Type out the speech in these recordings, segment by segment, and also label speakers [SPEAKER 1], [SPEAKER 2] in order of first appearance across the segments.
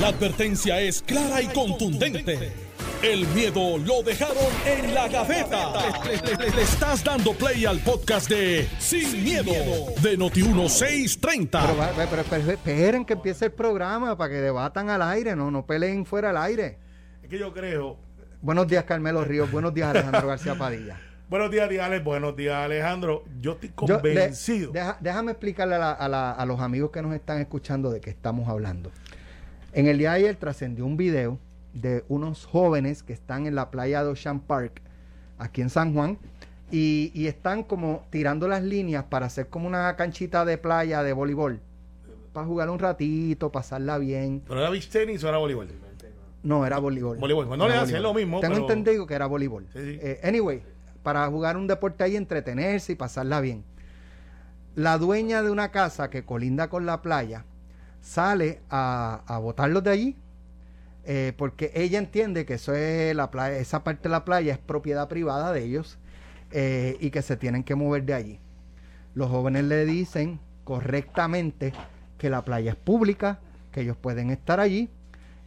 [SPEAKER 1] La advertencia es clara y contundente. El miedo lo dejaron en la gaveta. Le, le estás dando play al podcast de Sin, miedo, de Noti1630.
[SPEAKER 2] Pero, pero- pero esperen que empiece el programa para que debatan al aire, no, no peleen fuera al aire.
[SPEAKER 3] Es que yo creo.
[SPEAKER 2] Buenos días, Carmelo Ríos. Buenos días, Alejandro García Padilla.
[SPEAKER 3] Buenos días, Diales. Buenos días, Alejandro. Yo estoy
[SPEAKER 2] Yo- le-
[SPEAKER 3] convencido.
[SPEAKER 2] deja- déjame explicarle a, la- a la- a los amigos que nos están escuchando de qué estamos hablando. En el día de ayer trascendió un video de unos jóvenes que están en la playa de Ocean Park, aquí en San Juan, y, y están como tirando las líneas para hacer como una canchita de playa de voleibol, para jugar un ratito, pasarla bien.
[SPEAKER 3] ¿Pero era beach tenis o era voleibol?
[SPEAKER 2] No, era voleibol.
[SPEAKER 3] Voleibol. Pues no le hacen lo mismo,
[SPEAKER 2] Tengo
[SPEAKER 3] pero-
[SPEAKER 2] entendido que era voleibol.
[SPEAKER 3] Sí, sí.
[SPEAKER 2] Eh, anyway, para jugar un deporte ahí, entretenerse y pasarla bien. La dueña de una casa que colinda con la playa sale a, a botarlos de allí eh, porque ella entiende que eso es la playa, esa parte de la playa es propiedad privada de ellos eh, y que se tienen que mover de allí. Los jóvenes le dicen correctamente que la playa es pública, que ellos pueden estar allí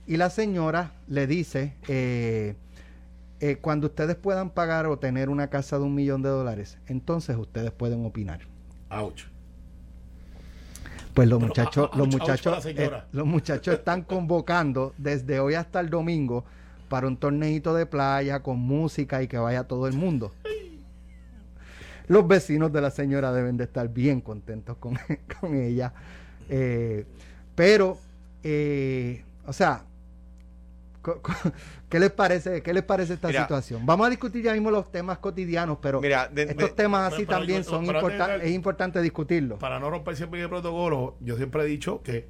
[SPEAKER 2] y la señora le dice, eh, cuando ustedes puedan pagar o tener una casa de un millón de dólares, entonces ustedes pueden opinar.
[SPEAKER 3] Ouch.
[SPEAKER 2] Pues los muchachos, los muchachos, eh, los muchachos están convocando desde hoy hasta el domingo para un torneito de playa con música y que vaya todo el mundo. Los vecinos de la señora deben de estar bien contentos con, con ella. Eh, pero, eh, o sea, ¿qué les parece, qué les parece esta
[SPEAKER 4] Mira.
[SPEAKER 2] situación? Vamos a discutir ya mismo los temas cotidianos, pero
[SPEAKER 4] Mira, de-
[SPEAKER 2] estos
[SPEAKER 4] de-
[SPEAKER 2] temas así
[SPEAKER 3] pero-
[SPEAKER 2] también
[SPEAKER 3] yo-
[SPEAKER 2] son
[SPEAKER 3] pero
[SPEAKER 2] importan-
[SPEAKER 3] antes de-
[SPEAKER 2] es importante discutirlos.
[SPEAKER 3] Para no romper siempre el protocolo, yo siempre he dicho que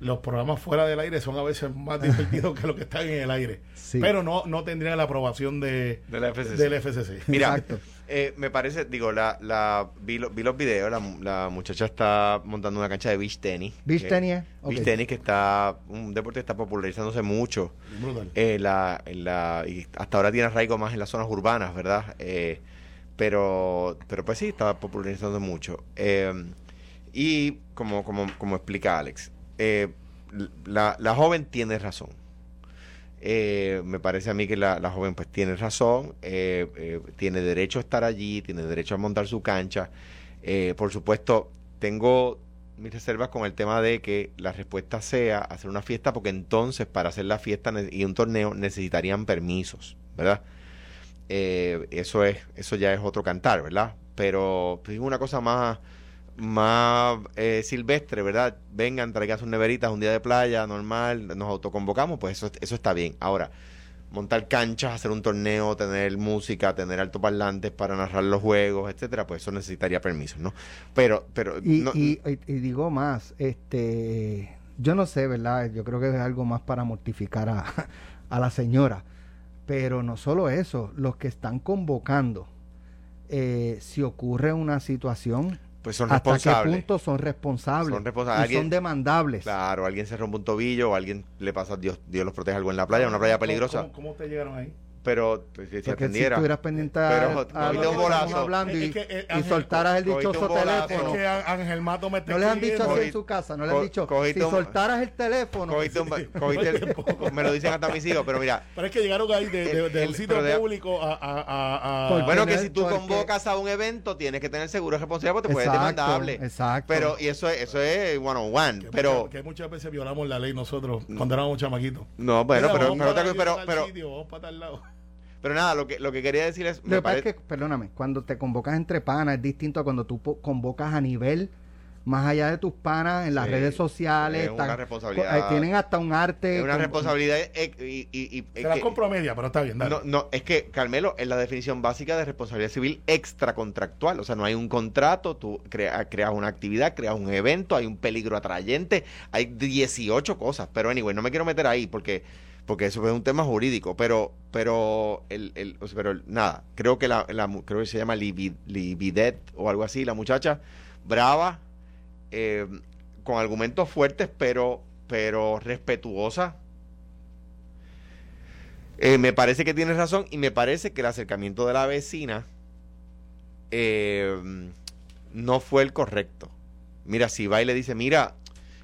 [SPEAKER 3] los programas fuera del aire son a veces más divertidos que los que están en el aire.
[SPEAKER 2] Sí.
[SPEAKER 3] Pero no, no tendrían la aprobación de,
[SPEAKER 4] De la FCC.
[SPEAKER 3] del FCC.
[SPEAKER 4] Mira,
[SPEAKER 2] Exacto.
[SPEAKER 4] Eh, me parece, digo, la, la, vi, lo- vi los videos, la, la muchacha está montando una cancha de beach tenis.
[SPEAKER 2] Beach
[SPEAKER 4] que-
[SPEAKER 2] tenis, ¿eh?
[SPEAKER 4] Beach tenis que está, un deporte que está popularizándose mucho.
[SPEAKER 3] Brutal.
[SPEAKER 4] eh, la, en la, y hasta ahora tiene arraigo más en las zonas urbanas, ¿verdad? Eh, pero, pero pues sí, está popularizando mucho. Eh, y como, como, como explica Alex, eh, la, la joven tiene razón. Eh, me parece a mí que la, la joven pues tiene razón, eh, eh, tiene derecho a estar allí, tiene derecho a montar su cancha. Eh, por supuesto, tengo mis reservas con el tema de que la respuesta sea hacer una fiesta, porque entonces para hacer la fiesta y un torneo necesitarían permisos, ¿verdad? Eso es, eso ya es otro cantar, ¿verdad? Pero pues, es una cosa más, más eh, silvestre, ¿verdad? Vengan, traigan sus neveritas un día de playa normal, nos autoconvocamos, pues eso, eso está bien. Ahora, montar canchas, hacer un torneo, tener música, tener altoparlantes para narrar los juegos, etcétera, pues eso necesitaría permisos, ¿no? Pero, pero
[SPEAKER 2] Y,
[SPEAKER 4] no-
[SPEAKER 2] y- y- digo más, este, yo no sé, ¿verdad? Yo creo que es algo más para mortificar a, a la señora. Pero no solo eso, los que están convocando, eh, si ocurre una situación,
[SPEAKER 4] pues son
[SPEAKER 2] ¿hasta qué
[SPEAKER 4] responsables.
[SPEAKER 2] punto son responsables?
[SPEAKER 4] Son responsables.
[SPEAKER 2] Y
[SPEAKER 4] Alguien-
[SPEAKER 2] son demandables.
[SPEAKER 4] Claro, alguien se rompe un tobillo o alguien le pasa, Dios, Dios los protege algo en la playa, una playa
[SPEAKER 3] ¿Cómo-
[SPEAKER 4] peligrosa.
[SPEAKER 3] ¿Cómo, cómo ustedes llegaron ahí?
[SPEAKER 4] Pero pues, si se
[SPEAKER 2] Porque si
[SPEAKER 4] atendiera.
[SPEAKER 2] estuvieras pendiente a,
[SPEAKER 4] Pero,
[SPEAKER 2] a
[SPEAKER 4] cogiste
[SPEAKER 2] lo que
[SPEAKER 4] un
[SPEAKER 2] estamos
[SPEAKER 4] bolazo.
[SPEAKER 2] hablando y,
[SPEAKER 3] Es que, eh,
[SPEAKER 2] y
[SPEAKER 3] Ángel,
[SPEAKER 2] soltaras el dichoso teléfono.
[SPEAKER 3] Es que Á- Ángel Mato me está
[SPEAKER 2] No les han dicho así en su casa, no les han dicho, si
[SPEAKER 4] un-
[SPEAKER 2] soltaras el teléfono,
[SPEAKER 4] Cogiste un ba- cogiste el- me lo dicen hasta mis hijos, pero mira,
[SPEAKER 3] Pero es que llegaron ahí de, de-
[SPEAKER 4] El-
[SPEAKER 3] de un
[SPEAKER 4] el-
[SPEAKER 3] sitio público a... a, a, a-
[SPEAKER 2] Porque
[SPEAKER 4] bueno, que si tú convocas a un evento, tienes que tener seguro de responsabilidad porque te puedes demandable.
[SPEAKER 2] exacto.
[SPEAKER 4] Pero, y eso es, eso es one on one.
[SPEAKER 3] que
[SPEAKER 4] Pero,
[SPEAKER 3] muchas- que muchas veces violamos la ley nosotros cuando éramos chamaquitos.
[SPEAKER 4] no, bueno, pero, pero, pero,
[SPEAKER 3] tal
[SPEAKER 4] pero, pero nada, lo que, lo que quería decir es,
[SPEAKER 2] Lo
[SPEAKER 4] me
[SPEAKER 2] que pasa es
[SPEAKER 4] parece-
[SPEAKER 2] que, perdóname, cuando te convocas entre panas es distinto a cuando tú po- convocas a nivel más allá de tus panas en las
[SPEAKER 4] Sí,
[SPEAKER 2] redes sociales.
[SPEAKER 4] es una responsabilidad.
[SPEAKER 2] eh, tienen hasta un arte.
[SPEAKER 4] es una
[SPEAKER 2] con-
[SPEAKER 4] responsabilidad eh, y, y- y-
[SPEAKER 3] Se la
[SPEAKER 4] que-
[SPEAKER 3] compro a media, pero está bien, dale.
[SPEAKER 4] No, no, es que, Carmelo, es la definición básica de responsabilidad civil extracontractual. O sea, no hay un contrato, tú crea- creas una actividad, creas un evento, hay un peligro atrayente, hay 18 cosas. Pero, anyway, no me quiero meter ahí porque porque eso es un tema jurídico. Pero, pero, el, el- pero nada, creo que la, la creo que se llama Libi- Libidet o algo así, la muchacha, brava, eh, con argumentos fuertes, pero, pero respetuosa. Eh, me parece que tienes razón y me parece que el acercamiento de la vecina eh, no fue el correcto. Mira, si va y le dice, mira,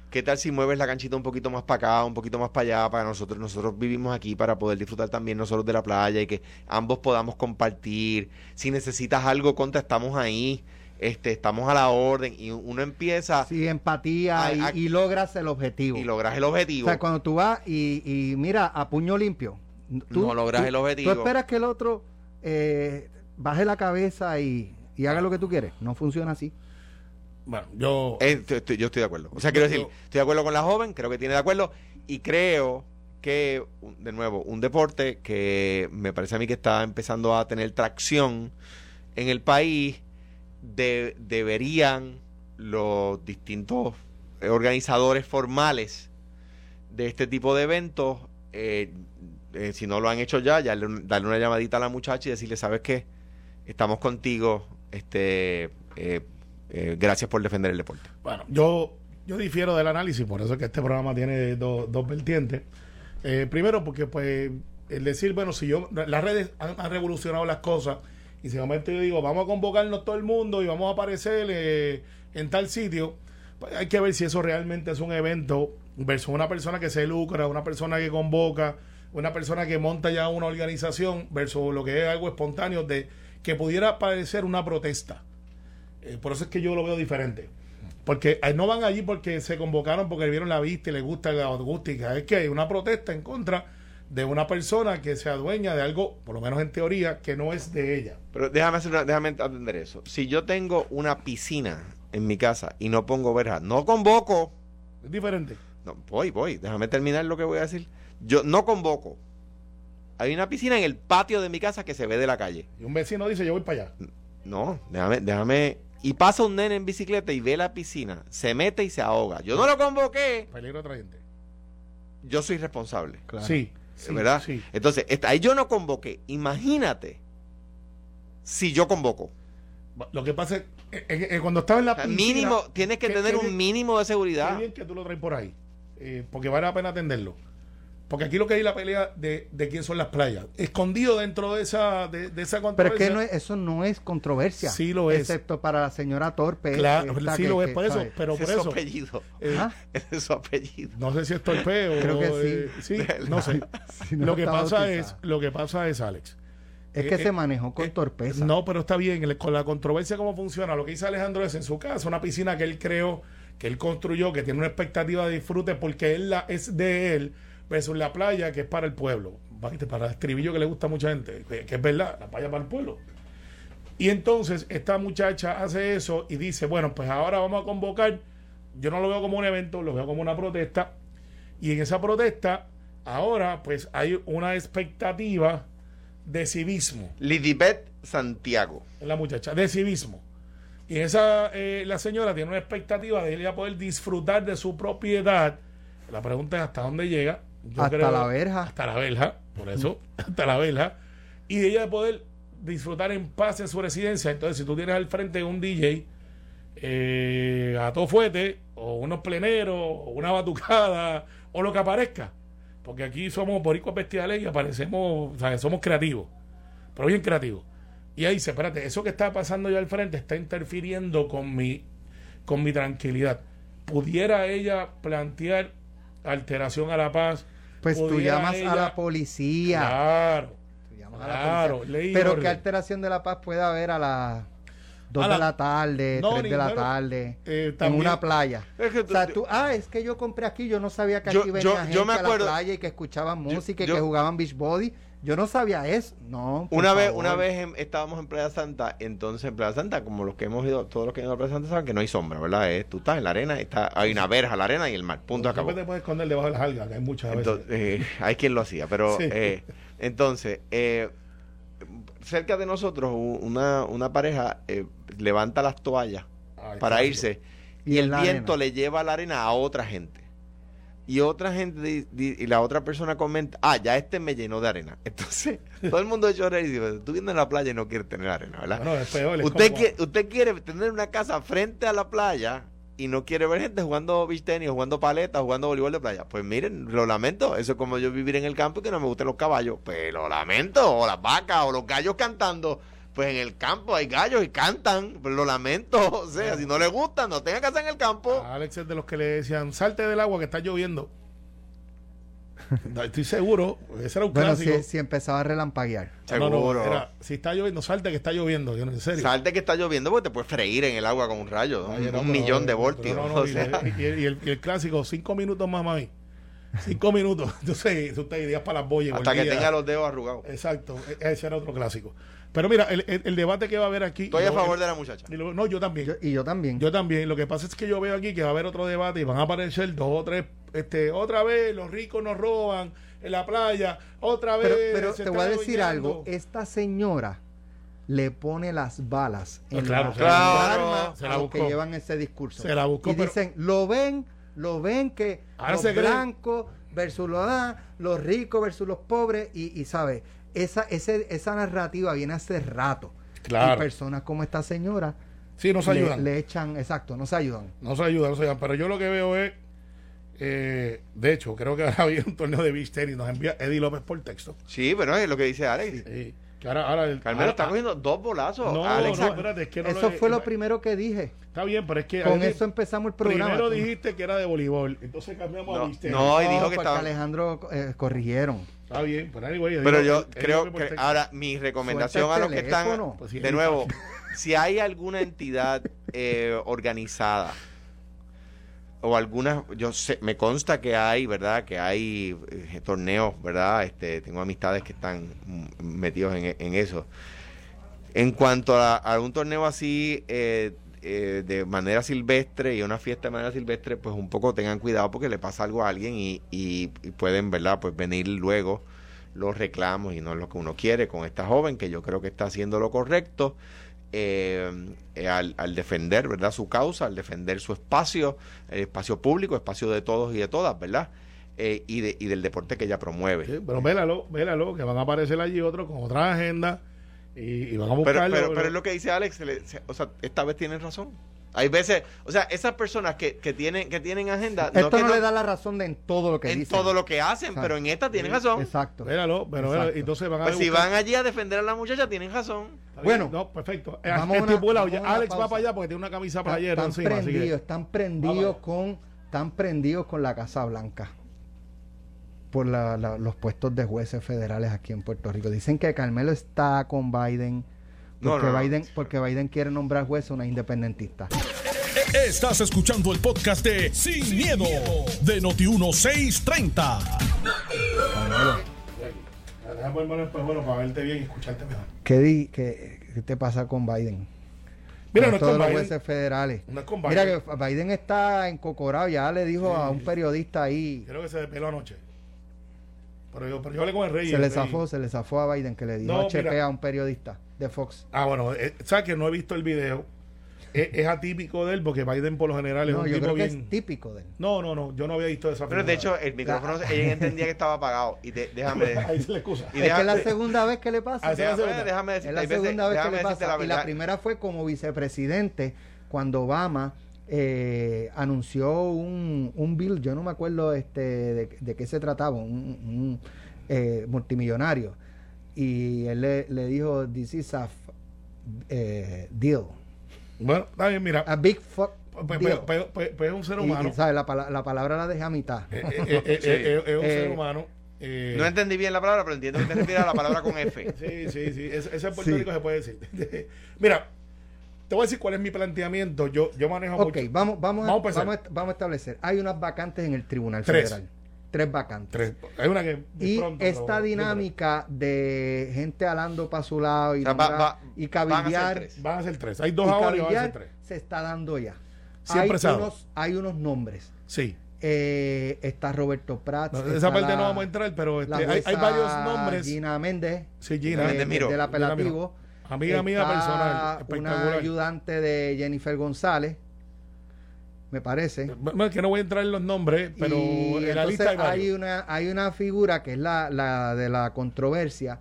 [SPEAKER 4] ¿Qué tal si mueves la canchita un poquito más para acá, un poquito más para allá, para nosotros? Nosotros vivimos aquí para poder disfrutar también nosotros de la playa y que ambos podamos compartir. Si necesitas algo, contra, estamos ahí. Este, estamos a la orden y uno empieza
[SPEAKER 2] Sí, empatía y, logras el objetivo.
[SPEAKER 4] y logras el
[SPEAKER 2] o
[SPEAKER 4] objetivo.
[SPEAKER 2] sea, cuando tú vas y, y mira, a puño limpio. tú-
[SPEAKER 4] No logras
[SPEAKER 2] tú-
[SPEAKER 4] el objetivo.
[SPEAKER 2] Tú esperas que el otro eh, baje la cabeza y, y haga lo que tú quieres. No funciona así.
[SPEAKER 3] Bueno, yo.
[SPEAKER 4] Eh, estoy- yo estoy de acuerdo. O sea, quiero decir,
[SPEAKER 3] Yo-
[SPEAKER 4] estoy de acuerdo con la joven, creo que tiene de acuerdo y creo que, de nuevo, un deporte que me parece a mí que está empezando a tener tracción en el país, de- deberían los distintos organizadores formales de este tipo de eventos, eh, eh, si no lo han hecho ya, ya le- darle una llamadita a la muchacha y decirle, ¿sabes qué? Estamos contigo, este, eh, eh, gracias por defender el deporte.
[SPEAKER 3] Bueno, yo, yo difiero del análisis, por eso es que este programa tiene do- dos vertientes. Eh, primero, porque pues el decir, bueno, si yo, las redes han, han revolucionado las cosas y si momento yo digo, vamos a convocarnos todo el mundo y vamos a aparecer eh, en tal sitio, pues hay que ver si eso realmente es un evento versus una persona que se lucra, una persona que convoca, una persona que monta ya una organización versus lo que es algo espontáneo de que pudiera parecer una protesta. Eh, por eso es que yo lo veo diferente. Porque eh, no van allí porque se convocaron porque vieron la vista y les gusta la acústica. Es que hay una protesta en contra de una persona que se adueña de algo, por lo menos en teoría, que no es de ella.
[SPEAKER 4] Pero déjame, hacer una- déjame atender eso. Si yo tengo una piscina en mi casa y no pongo verja, no convoco.
[SPEAKER 3] Es diferente.
[SPEAKER 4] No, voy, voy. Déjame terminar lo que voy a decir. Yo no convoco. Hay una piscina en el patio de mi casa que se ve de la calle.
[SPEAKER 3] Y un vecino dice, yo voy para allá.
[SPEAKER 4] No, déjame, déjame. Y pasa un nene en bicicleta y ve la piscina, se mete y se ahoga. Yo no lo convoqué.
[SPEAKER 3] Peligro atrayente.
[SPEAKER 4] Yo soy responsable.
[SPEAKER 3] Sí, sí,
[SPEAKER 4] ¿Verdad?
[SPEAKER 3] Sí.
[SPEAKER 4] Entonces, ahí yo no convoqué. Imagínate si yo convoco.
[SPEAKER 3] Lo que pasa es eh, eh, eh, cuando estaba en la
[SPEAKER 4] O sea,
[SPEAKER 3] piscina,
[SPEAKER 4] mínimo, tienes que tener un mínimo de
[SPEAKER 3] Qué
[SPEAKER 4] seguridad.
[SPEAKER 3] bien que tú lo traes por ahí. eh, porque vale la pena atenderlo. Porque aquí lo que hay es la pelea de, de quién son las playas. Escondido dentro de esa, de, de esa
[SPEAKER 2] Pero es
[SPEAKER 3] controversia.
[SPEAKER 2] que no es- eso no es controversia.
[SPEAKER 3] Sí lo es.
[SPEAKER 2] Excepto para la señora Torpe.
[SPEAKER 3] Claro,
[SPEAKER 2] esta
[SPEAKER 3] sí
[SPEAKER 2] que-
[SPEAKER 3] lo es
[SPEAKER 2] que,
[SPEAKER 3] por eso.
[SPEAKER 2] ¿sabes?
[SPEAKER 3] Pero por
[SPEAKER 4] es su
[SPEAKER 3] eso.
[SPEAKER 4] apellido.
[SPEAKER 3] eh.
[SPEAKER 4] Ese es su apellido.
[SPEAKER 3] no sé si es torpeo.
[SPEAKER 2] Creo que
[SPEAKER 3] eh, sí, no sé.
[SPEAKER 2] Si no
[SPEAKER 3] lo que pasa
[SPEAKER 2] bautizada.
[SPEAKER 3] es, lo que pasa es, Alex.
[SPEAKER 2] Es
[SPEAKER 3] eh,
[SPEAKER 2] que
[SPEAKER 3] eh,
[SPEAKER 2] se manejó con
[SPEAKER 3] eh,
[SPEAKER 2] torpeza.
[SPEAKER 3] No, pero está bien. Con la controversia, cómo funciona. Lo que dice Alejandro es en su casa, una piscina que él creó, que él construyó, que tiene una expectativa de disfrute porque él la, es de él, versus la playa que es para el pueblo. Para el estribillo que le gusta a mucha gente, que, es verdad, la playa para el pueblo. Y entonces esta muchacha hace eso y dice, bueno, pues ahora vamos a convocar, yo no lo veo como un evento, lo veo como una protesta, y en esa protesta, ahora pues hay una expectativa de civismo
[SPEAKER 4] Lidibet Santiago.
[SPEAKER 3] la muchacha, de civismo. Y esa, eh, la señora tiene una expectativa de ella poder disfrutar de su propiedad. La pregunta es hasta dónde llega. Yo
[SPEAKER 2] Hasta la verja.
[SPEAKER 3] Hasta la verja, por eso, hasta la verja. Y de ella poder disfrutar en paz en su residencia. Entonces, si tú tienes al frente un DJ, eh, a todo fuete, o unos pleneros, o una batucada, o lo que aparezca. Porque aquí somos boricuas bestiales y aparecemos, o sea, somos creativos, pero bien creativos. Y ahí dice, espérate, eso que está pasando ya al frente está interfiriendo con mi, con mi tranquilidad. ¿Pudiera ella plantear alteración a la paz?
[SPEAKER 2] Pues tú
[SPEAKER 3] ¿Pudiera
[SPEAKER 2] llamas a la policía.
[SPEAKER 3] Claro.
[SPEAKER 2] Tú llamas a la
[SPEAKER 3] Claro,
[SPEAKER 2] policía. Pero
[SPEAKER 3] orden.
[SPEAKER 2] qué alteración de la paz puede haber a las 2
[SPEAKER 3] A
[SPEAKER 2] de
[SPEAKER 3] la-
[SPEAKER 2] la tarde,
[SPEAKER 3] No,
[SPEAKER 2] 3
[SPEAKER 3] ni-
[SPEAKER 2] de la tarde,
[SPEAKER 3] eh,
[SPEAKER 2] en una playa.
[SPEAKER 4] Es que
[SPEAKER 2] O sea,
[SPEAKER 4] tú-
[SPEAKER 2] ah, es que yo compré aquí, yo no sabía que
[SPEAKER 4] Yo-
[SPEAKER 2] aquí venía
[SPEAKER 4] yo-
[SPEAKER 2] gente
[SPEAKER 4] yo me
[SPEAKER 2] a la playa y que escuchaban música y
[SPEAKER 4] yo-
[SPEAKER 2] que jugaban beach body. Yo no sabía eso. No,
[SPEAKER 4] Una vez, una vez en- estábamos en Playa Santa, entonces en Playa Santa, como los que hemos ido, todos los que han ido a Playa Santa saben que no hay sombra, ¿verdad? Es- tú estás en la arena, está, hay una verja, la arena y el mar, punto acabó.
[SPEAKER 3] Te puedes esconder debajo de las algas, que hay muchas veces.
[SPEAKER 4] Eh, hay quien lo hacía, pero
[SPEAKER 3] Sí.
[SPEAKER 4] eh, entonces, eh, cerca de nosotros, una, una pareja eh, levanta las toallas
[SPEAKER 3] Ay,
[SPEAKER 4] para irse
[SPEAKER 2] Y
[SPEAKER 4] el viento
[SPEAKER 2] arena.
[SPEAKER 4] le lleva la arena a otra gente. Y otra gente di- di- y la otra persona comenta, ah, ya este me llenó de arena. Entonces, todo el mundo reír y dice, tú vienes a la playa y no quieres tener arena, ¿verdad?
[SPEAKER 3] Bueno, es peor. es
[SPEAKER 4] usted,
[SPEAKER 3] como-
[SPEAKER 4] quiere, usted quiere tener una casa frente a la playa y no quiere ver gente jugando beach tenis, jugando paleta, jugando voleibol de playa. Pues miren, lo lamento. Eso es como yo vivir en el campo y que no me gusten los caballos. Pues lo lamento. O las vacas o los gallos cantando. Pues en el campo hay gallos y cantan, pues lo lamento, o sea, si no les gusta, no tengan que hacer en el campo.
[SPEAKER 3] Alex es de los que le decían, salte del agua que está lloviendo. No, Estoy seguro, ese era un
[SPEAKER 2] Bueno,
[SPEAKER 3] clásico.
[SPEAKER 2] si, si empezaba a relampaguear.
[SPEAKER 3] No, no,
[SPEAKER 4] Seguro.
[SPEAKER 3] era, si está lloviendo, salte que está lloviendo. Yo no, en serio.
[SPEAKER 4] Salte que está lloviendo porque te puedes freír en el agua con un rayo, un,
[SPEAKER 3] Oye, no,
[SPEAKER 4] un
[SPEAKER 3] pero-
[SPEAKER 4] millón de voltios.
[SPEAKER 3] no, no,
[SPEAKER 4] o
[SPEAKER 3] y,
[SPEAKER 4] sea.
[SPEAKER 3] y- y el, y el clásico, cinco minutos más, mami. Cinco minutos. Entonces, tú te irías para las boyas.
[SPEAKER 4] hasta que tenga los dedos arrugados.
[SPEAKER 3] Exacto, e- ese era otro clásico. Pero mira, el, el- el debate que va a haber aquí.
[SPEAKER 4] Estoy a favor de la muchacha.
[SPEAKER 3] y lo- no, yo también.
[SPEAKER 2] Yo- y yo también.
[SPEAKER 3] Yo también. Lo que pasa es que yo veo aquí que va a haber otro debate y van a aparecer dos o tres. Este, otra vez los ricos nos roban en la playa. Otra vez.
[SPEAKER 2] pero pero
[SPEAKER 3] se
[SPEAKER 2] te voy a decir algo. Esta señora le pone las balas en
[SPEAKER 3] claro,
[SPEAKER 2] la,
[SPEAKER 3] claro.
[SPEAKER 2] la arma
[SPEAKER 3] Se
[SPEAKER 2] a
[SPEAKER 3] la
[SPEAKER 2] los que llevan ese discurso.
[SPEAKER 3] Se la buscó,
[SPEAKER 2] Y
[SPEAKER 3] pero-
[SPEAKER 2] dicen, lo ven, lo ven que los blancos versus los, ah, los ricos versus los pobres. Y, y ¿sabes? Esa, ese, esa narrativa viene hace rato.
[SPEAKER 3] Claro.
[SPEAKER 2] Y personas como esta señora
[SPEAKER 3] Sí, nos
[SPEAKER 2] le,
[SPEAKER 3] ayudan.
[SPEAKER 2] le echan, exacto, no se ayudan.
[SPEAKER 3] No se ayudan, no se ayudan. Pero yo lo que veo es. eh, de hecho, creo que ahora había un torneo de beach tennis. Nos envía Eddie López por texto.
[SPEAKER 4] Sí, pero es lo que dice Alex.
[SPEAKER 3] Sí, que ahora, ahora el-
[SPEAKER 4] Carmelo
[SPEAKER 3] ahora-
[SPEAKER 4] está cogiendo dos bolazos.
[SPEAKER 3] No,
[SPEAKER 4] Alex,
[SPEAKER 3] no, espérate, es que no
[SPEAKER 2] Eso
[SPEAKER 3] lo-
[SPEAKER 2] fue lo
[SPEAKER 3] eh,
[SPEAKER 2] primero que dije.
[SPEAKER 3] Está bien, pero es que.
[SPEAKER 2] Con
[SPEAKER 3] ahí-
[SPEAKER 2] eso empezamos el programa.
[SPEAKER 3] Primero dijiste que era de voleibol. Entonces cambiamos a
[SPEAKER 4] No,
[SPEAKER 3] beach tenis.
[SPEAKER 4] no, y dijo que estaba-
[SPEAKER 2] Alejandro eh, corrigieron.
[SPEAKER 3] Está bien, pero anyway, Eddie
[SPEAKER 4] Pero yo creo que ahora mi recomendación a los que están.
[SPEAKER 3] Pues
[SPEAKER 4] de nuevo, si hay alguna entidad eh, organizada o algunas, yo sé, me consta que hay, ¿verdad? Que hay eh, torneos, ¿verdad? Este, tengo amistades que están metidos en, en eso. En cuanto a, a un torneo así eh, eh, de manera silvestre y una fiesta de manera silvestre, pues un poco tengan cuidado porque le pasa algo a alguien y, y- pueden, ¿verdad? Pues venir luego los reclamos y no es lo que uno quiere con esta joven que yo creo que está haciendo lo correcto eh, al, al defender, ¿verdad? Su causa, al defender su espacio, el espacio público, espacio de todos y de todas, ¿verdad? Eh, y, de, y del deporte que ella promueve.
[SPEAKER 3] Pero vélalo, vélalo, que van a aparecer allí otros con otra agenda y, y van a
[SPEAKER 4] Pero,
[SPEAKER 3] buscarlo.
[SPEAKER 4] pero, pero es lo que dice Alex, se le- se- o sea, esta vez tienen razón. Hay veces, o sea, esas personas que, que tienen que tienen agenda,
[SPEAKER 2] Esto
[SPEAKER 4] que
[SPEAKER 2] no, le da la razón de en todo lo que
[SPEAKER 4] en
[SPEAKER 2] dicen.
[SPEAKER 4] todo lo que hacen,
[SPEAKER 2] Exacto.
[SPEAKER 4] pero en esta tienen razón.
[SPEAKER 2] Exacto.
[SPEAKER 3] Vélalo, pero entonces van a
[SPEAKER 4] Pues si van allí a defender a la muchacha, tienen razón.
[SPEAKER 2] Bueno,
[SPEAKER 3] no, perfecto.
[SPEAKER 2] Vamos a una- vamos
[SPEAKER 3] Alex va para allá porque tiene una camisa para ayer
[SPEAKER 2] están
[SPEAKER 3] encima. así que-
[SPEAKER 2] prendidos, están prendidos con, están prendidos con la Casa Blanca por la- la- los puestos de jueces federales aquí en Puerto Rico. Dicen que Carmelo está con Biden porque
[SPEAKER 4] no, no.
[SPEAKER 2] Biden porque Biden quiere nombrar juez a una independentista.
[SPEAKER 1] Estás escuchando el podcast de Sin, miedo, de Noti1630.
[SPEAKER 3] Déjame ponerme el espejuelo para verte bien y escucharte mejor.
[SPEAKER 2] ¿Qué, di, qué, qué te pasa con Biden?
[SPEAKER 3] Mira, no es
[SPEAKER 2] todos
[SPEAKER 3] con
[SPEAKER 2] los
[SPEAKER 3] Biden.
[SPEAKER 2] jueces federales.
[SPEAKER 3] No es con
[SPEAKER 2] Mira que Biden está encocorado, ya le dijo a un periodista ahí,
[SPEAKER 3] Creo que se despeló anoche. Pero yo, pero yo hablé con el rey.
[SPEAKER 2] se
[SPEAKER 3] el
[SPEAKER 2] le
[SPEAKER 3] rey-
[SPEAKER 2] zafó, se le zafó a Biden que le dijo
[SPEAKER 3] No,
[SPEAKER 2] chequea
[SPEAKER 3] mira.
[SPEAKER 2] a un periodista de Fox.
[SPEAKER 3] Ah, bueno, eh, sabes que no he visto el video. Es, es atípico de él porque Biden por lo general es
[SPEAKER 2] No,
[SPEAKER 3] un
[SPEAKER 2] yo
[SPEAKER 3] tipo
[SPEAKER 2] creo que
[SPEAKER 3] bien.
[SPEAKER 2] es típico de él.
[SPEAKER 3] No, no, no, yo no había visto esa
[SPEAKER 4] Pero de hecho, el micrófono, ella entendía que estaba apagado. Y de- déjame,
[SPEAKER 3] Ahí se le excusa.
[SPEAKER 4] y
[SPEAKER 2] es que es la segunda vez que le pasa.
[SPEAKER 3] Ah, es la
[SPEAKER 4] déjame,
[SPEAKER 3] segunda.
[SPEAKER 4] déjame
[SPEAKER 2] Es
[SPEAKER 4] decirte,
[SPEAKER 2] la
[SPEAKER 4] hay veces-
[SPEAKER 2] segunda vez que le pasa.
[SPEAKER 4] la
[SPEAKER 2] y la primera fue como vicepresidente cuando Obama eh, anunció un, un bill, yo no me acuerdo este de, de qué se trataba, un, un, eh, multimillonario. Y él le, le dijo, this is a eh, deal.
[SPEAKER 3] Bueno, está bien, mira.
[SPEAKER 2] A big fuck
[SPEAKER 3] Pues, pues- pues- pues- es un ser humano.
[SPEAKER 2] y, ¿sabe? La, pala- la palabra la dejé a mitad.
[SPEAKER 3] Eh, eh, eh,
[SPEAKER 4] Sí.
[SPEAKER 3] es un
[SPEAKER 2] Eh,
[SPEAKER 3] ser humano. eh,
[SPEAKER 4] No entendí bien la palabra, pero entiendo que te refieres a la palabra con F.
[SPEAKER 3] Sí, sí, sí. Ese, ese en Puerto
[SPEAKER 2] Sí.
[SPEAKER 3] Rico se puede decir. Mira, te voy a decir cuál es mi planteamiento. Yo, yo manejo
[SPEAKER 2] Ok,
[SPEAKER 3] mucho.
[SPEAKER 2] vamos, vamos,
[SPEAKER 3] Vamos a
[SPEAKER 2] vamos, a, vamos a establecer. Hay unas vacantes en el Tribunal
[SPEAKER 3] Tres.
[SPEAKER 2] Federal. Tres vacantes.
[SPEAKER 3] Tres. Hay una que. de
[SPEAKER 2] Y
[SPEAKER 3] pronto, pero-
[SPEAKER 2] esta dinámica de gente alando para su lado y,
[SPEAKER 4] O sea, va- va-
[SPEAKER 2] y
[SPEAKER 4] van a ser
[SPEAKER 2] cabildear,
[SPEAKER 4] tres.
[SPEAKER 3] Van a ser tres. Hay
[SPEAKER 2] y
[SPEAKER 3] dos ahora y van a ser tres.
[SPEAKER 2] se está dando ya.
[SPEAKER 3] Siempre
[SPEAKER 2] hay, unos, hay unos nombres.
[SPEAKER 3] Sí.
[SPEAKER 2] Eh, está Roberto Prats.
[SPEAKER 3] No, esa parte
[SPEAKER 2] la-
[SPEAKER 3] no vamos a entrar, pero este, hay, varios nombres.
[SPEAKER 2] Gina Méndez.
[SPEAKER 3] Sí, Gina.
[SPEAKER 2] eh,
[SPEAKER 4] Méndez Miró.
[SPEAKER 2] del apelativo.
[SPEAKER 3] Amiga mía personal.
[SPEAKER 2] Una ayudante de Jennifer González, me parece.
[SPEAKER 3] Bueno, es que no voy a entrar en los nombres, pero
[SPEAKER 2] Y
[SPEAKER 3] en la lista hay
[SPEAKER 2] hay una, hay una figura que es la, la de la controversia,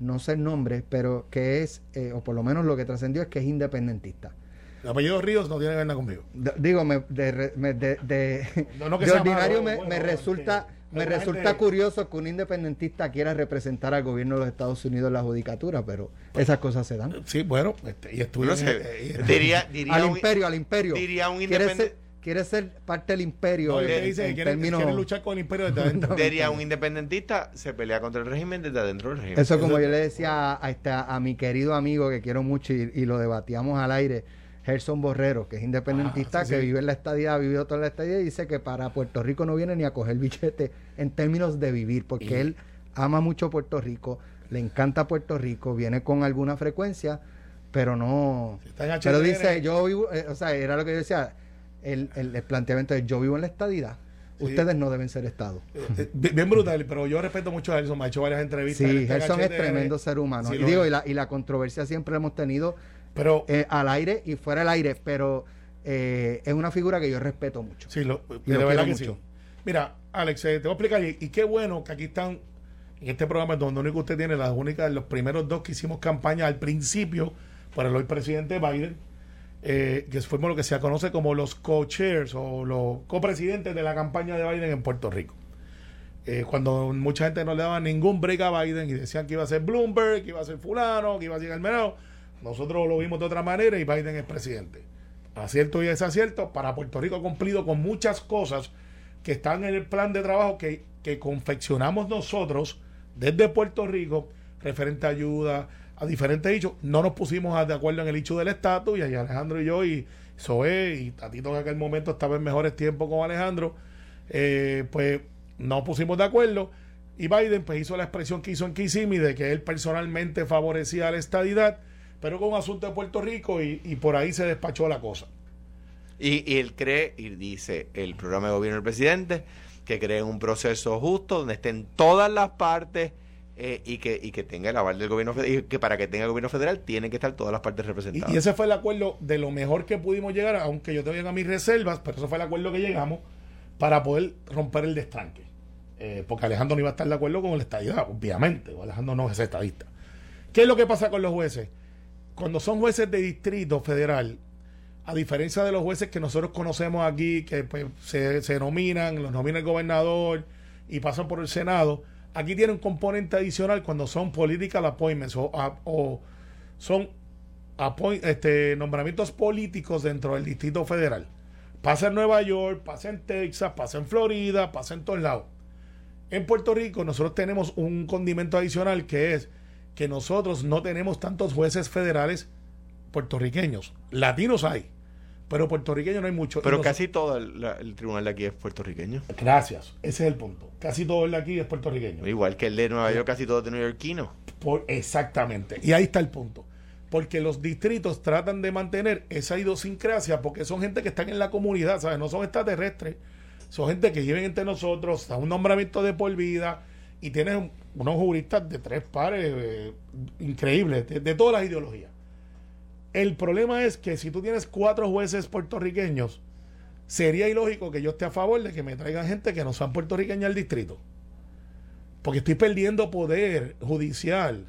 [SPEAKER 2] no sé el nombre, pero que es, eh, o por lo menos lo que trascendió es que es independentista.
[SPEAKER 3] El apellido Ríos no tiene que ver nada conmigo.
[SPEAKER 2] D- digo, me, de, me- de, de-
[SPEAKER 3] No, no que
[SPEAKER 2] de
[SPEAKER 3] sea
[SPEAKER 2] ordinario me,
[SPEAKER 3] bueno,
[SPEAKER 2] me
[SPEAKER 3] bueno,
[SPEAKER 2] resulta, Me resulta
[SPEAKER 3] gente-
[SPEAKER 2] curioso que un independentista quiera representar al gobierno de los Estados Unidos en la judicatura, pero esas cosas se dan.
[SPEAKER 3] Sí, bueno, este, y estuvo
[SPEAKER 4] No sé,
[SPEAKER 3] eh,
[SPEAKER 4] diría, diría
[SPEAKER 2] Al
[SPEAKER 4] un-
[SPEAKER 2] imperio, al imperio.
[SPEAKER 4] diría un
[SPEAKER 2] quiere, ser, quiere ser parte del imperio.
[SPEAKER 3] No, que
[SPEAKER 2] en términos-
[SPEAKER 3] quieren luchar con el imperio desde adentro.
[SPEAKER 4] diría un independentista se pelea contra el régimen desde adentro del régimen.
[SPEAKER 2] Eso como yo le decía a, a este- a mi querido amigo que quiero mucho y, y lo debatíamos al aire, Gerson Borrero, que es independentista,
[SPEAKER 3] Ah, sí,
[SPEAKER 2] que
[SPEAKER 3] sí.
[SPEAKER 2] vive en la estadía, ha vivido toda la estadía y dice que para Puerto Rico no viene ni a coger billete en términos de vivir, porque él ama mucho Puerto Rico, le encanta Puerto Rico, viene con alguna frecuencia, pero no...
[SPEAKER 3] Está en
[SPEAKER 2] Pero dice, yo vivo, eh, o sea, era lo que yo decía, el, el, el planteamiento de yo vivo en la estadidad, ustedes no deben ser Estado.
[SPEAKER 3] Eh, eh, bien brutal, pero yo respeto mucho a Gerson, me ha hecho varias entrevistas.
[SPEAKER 2] Sí,
[SPEAKER 3] en
[SPEAKER 2] Gerson es tremendo ser humano.
[SPEAKER 3] Sí,
[SPEAKER 2] y digo, y la, y la controversia siempre la hemos tenido
[SPEAKER 3] Pero,
[SPEAKER 2] eh, al aire y fuera del aire, pero eh, es una figura que yo respeto mucho.
[SPEAKER 3] sí, lo, de
[SPEAKER 2] lo
[SPEAKER 3] verdad que
[SPEAKER 2] mucho.
[SPEAKER 3] sí. Mira, Alex, eh, te voy a explicar, y, y qué bueno que aquí están, en este programa donde único usted tiene las únicas, los primeros dos que hicimos campaña al principio para el hoy presidente Biden, eh, que fuimos lo que se conoce como los co-chairs o los copresidentes de la campaña de Biden en Puerto Rico. Eh, cuando mucha gente no le daba ningún break a Biden y decían que iba a ser Bloomberg, que iba a ser fulano, que iba a ser Almerado, nosotros lo vimos de otra manera y Biden es presidente. Acierto y desacierto, para Puerto Rico ha cumplido con muchas cosas que están en el plan de trabajo que, que confeccionamos nosotros desde Puerto Rico, referente a ayuda, a diferentes hechos. No nos pusimos de acuerdo en el hecho del estatus, y ahí Alejandro y yo, y Zoé, y Tatito en aquel momento estaba en mejores tiempos con Alejandro, eh, pues no pusimos de acuerdo. Y Biden pues hizo la expresión que hizo en Kissimmee de que él personalmente favorecía la estadidad, pero con un asunto de Puerto Rico y, y por ahí se despachó la cosa.
[SPEAKER 4] Y, y él cree, y dice el programa de gobierno del presidente, que cree en un proceso justo donde estén todas las partes eh, y, que, y que tenga el aval del gobierno federal. Y que para que tenga el gobierno federal tienen que estar todas las partes representadas.
[SPEAKER 3] y ese fue el acuerdo de lo mejor que pudimos llegar, aunque yo tenga mis reservas, pero ese fue el acuerdo que llegamos para poder romper el destranque. Eh, porque Alejandro no iba a estar de acuerdo con la estadidad, obviamente. Alejandro no es estadista. ¿Qué es lo que pasa con los jueces? Cuando son jueces de distrito federal, a diferencia de los jueces que nosotros conocemos aquí, que pues, se, nominan, los nomina el gobernador y pasan por el Senado, aquí tiene un componente adicional cuando son political appointments o, son este, nombramientos políticos dentro del Distrito Federal. Pasa en Nueva York, pasa en Texas, pasa en Florida, pasa en todos lados. En Puerto Rico nosotros tenemos un condimento adicional que es que nosotros no tenemos tantos jueces federales puertorriqueños. Latinos hay, pero puertorriqueños no hay muchos.
[SPEAKER 4] Pero casi todo el, la- el tribunal de aquí es puertorriqueño.
[SPEAKER 3] Gracias, ese es el punto. Casi todo el de aquí es puertorriqueño.
[SPEAKER 4] Igual que el de Nueva York, casi todo es de neoyorquino.
[SPEAKER 3] Por, exactamente. Y ahí está el punto. Porque los distritos tratan de mantener esa idiosincrasia porque son gente que están en la comunidad, ¿sabes? No son extraterrestres. Son gente que viven entre nosotros, da un nombramiento de por vida y tienen unos juristas de tres pares eh, increíbles, de, de todas las ideologías. El problema es que si tú tienes cuatro jueces puertorriqueños, sería ilógico que yo esté a favor de que me traigan gente que no sean puertorriqueños al distrito. Porque estoy perdiendo poder judicial.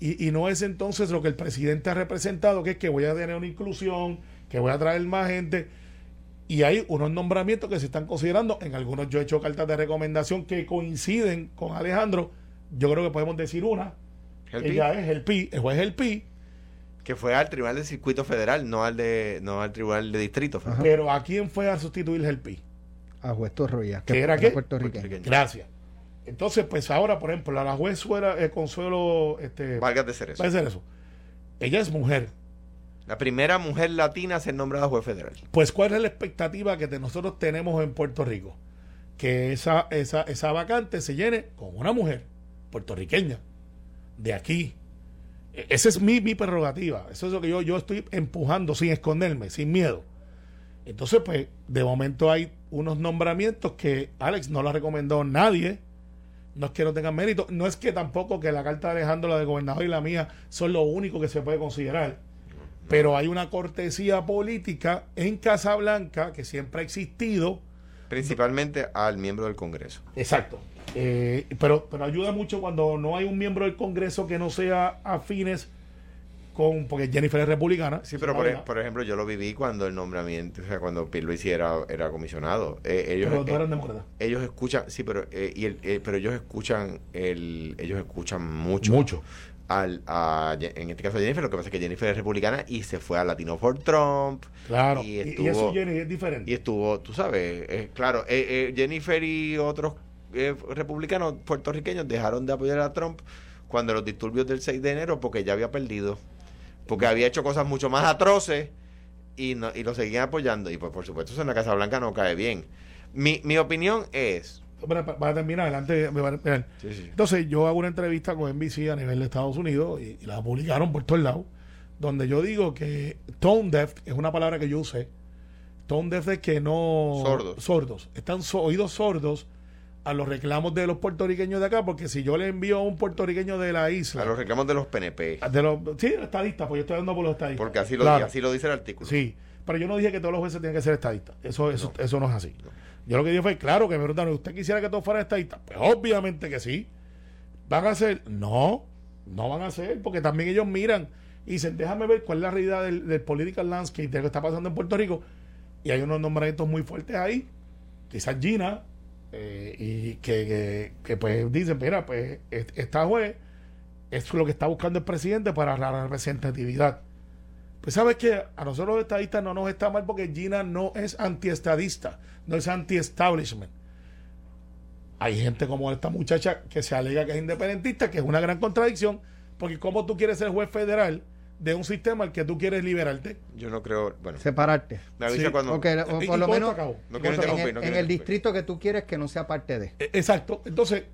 [SPEAKER 3] Y, y no es entonces lo que el presidente ha representado, que es que voy a tener una inclusión, que voy a traer más gente. Y hay unos nombramientos que se están considerando. En algunos yo he hecho cartas de recomendación que coinciden con Alejandro. Yo creo que podemos decir una.
[SPEAKER 4] El
[SPEAKER 3] Ella es el PI, el juez es el PI.
[SPEAKER 4] que fue al tribunal del circuito federal, no al de no al tribunal de distrito.
[SPEAKER 2] Ajá.
[SPEAKER 3] Pero ¿a quién fue a sustituir el PI?
[SPEAKER 2] A juez Torroya,
[SPEAKER 3] ¿Que era qué?
[SPEAKER 2] puertorriqueño.
[SPEAKER 3] Gracias. Entonces, pues ahora, por ejemplo, a la juez fuera eh, Consuelo, este,
[SPEAKER 4] Valgas de ser eso.
[SPEAKER 3] puede ser eso. Ella es mujer.
[SPEAKER 4] La primera mujer latina a ser nombrada juez federal.
[SPEAKER 3] Pues, ¿cuál es la expectativa que nosotros tenemos en Puerto Rico? Que esa, esa, esa vacante se llene con una mujer puertorriqueña, de aquí. E- Esa es mi, mi prerrogativa. Eso es lo que yo, yo estoy empujando sin esconderme, sin miedo. Entonces, pues, de momento hay unos nombramientos que Alex no la recomendó nadie. No es que no tengan mérito, no es que tampoco que la carta de Alejandro, la de gobernador y la mía son lo único que se puede considerar. Pero hay una cortesía política en Casablanca que siempre ha existido.
[SPEAKER 4] Principalmente al miembro del Congreso.
[SPEAKER 3] Exacto. Eh, pero, pero ayuda mucho cuando no hay un miembro del Congreso que no sea afines con porque Jennifer es republicana.
[SPEAKER 4] Sí, pero por, por, ejemplo, yo lo viví cuando el nombramiento, o sea, cuando Pierluisi era, era comisionado. Eh, ellos,
[SPEAKER 3] pero
[SPEAKER 4] eh,
[SPEAKER 3] eran demócratas.
[SPEAKER 4] Ellos escuchan, sí, pero eh, y el, eh, pero ellos escuchan el, ellos escuchan mucho.
[SPEAKER 3] Mucho.
[SPEAKER 4] Al, a, en este caso a Jennifer, lo que pasa es que Jennifer es republicana y se fue a Latino for Trump.
[SPEAKER 3] Claro,
[SPEAKER 4] y,
[SPEAKER 3] eso Jenny es diferente.
[SPEAKER 4] Y estuvo, tú sabes, eh, claro, eh, eh, Jennifer y otros eh, republicanos puertorriqueños dejaron de apoyar a Trump cuando los disturbios del 6 de enero porque ya había perdido porque había hecho cosas mucho más atroces y, no, y lo seguían apoyando. Y pues por supuesto eso en la Casa Blanca no cae bien. Mi, mi opinión es...
[SPEAKER 3] Para, para terminar, adelante.
[SPEAKER 4] Sí, sí.
[SPEAKER 3] Entonces yo hago una entrevista con NBC a nivel de Estados Unidos y, y la publicaron por todos lados, donde yo digo que tone deaf es una palabra que yo usé. Tone deaf es que no...
[SPEAKER 4] Sordos.
[SPEAKER 3] Sordos. Están so, oídos sordos a los reclamos de los puertorriqueños de acá, porque si yo le envío a un puertorriqueño de la isla...
[SPEAKER 4] A los reclamos de los PNP.
[SPEAKER 3] De los, sí, los estadistas, pues yo estoy hablando por los estadistas.
[SPEAKER 4] Porque así lo,
[SPEAKER 3] Claro.
[SPEAKER 4] así lo dice el artículo.
[SPEAKER 3] Sí, pero yo no dije que todos los jueces tienen que ser estadistas. Eso, eso, eso no es así. Yo lo que dije fue, claro, que me preguntaron, ¿usted quisiera que todos fueran estadistas? Pues obviamente que sí. ¿Van a ser? No, no van a ser, porque también ellos miran y dicen, déjame ver cuál es la realidad del, del political landscape, de lo que está pasando en Puerto Rico. Y hay unos nombramientos muy fuertes ahí. Quizás Gina, eh, y que, que, pues dicen, mira, pues est- esta juez es lo que está buscando el presidente para la representatividad. Pues sabes que a nosotros los estadistas no nos está mal porque Gina no es antiestadista, no es anti-establishment. Hay gente como esta muchacha que se alega que es independentista, que es una gran contradicción, porque ¿cómo tú quieres ser juez federal de un sistema al que tú quieres liberarte?
[SPEAKER 4] Yo no creo... Bueno,
[SPEAKER 2] Separarte.
[SPEAKER 4] me avisa
[SPEAKER 3] Sí,
[SPEAKER 4] cuando...
[SPEAKER 2] O, que- o
[SPEAKER 3] ¿Y-
[SPEAKER 2] por lo menos?
[SPEAKER 4] No
[SPEAKER 2] en el,
[SPEAKER 4] no
[SPEAKER 2] en
[SPEAKER 4] quiero
[SPEAKER 2] el
[SPEAKER 4] interrumpir.
[SPEAKER 2] distrito que tú quieres que no sea parte de.
[SPEAKER 3] E- Exacto. Entonces,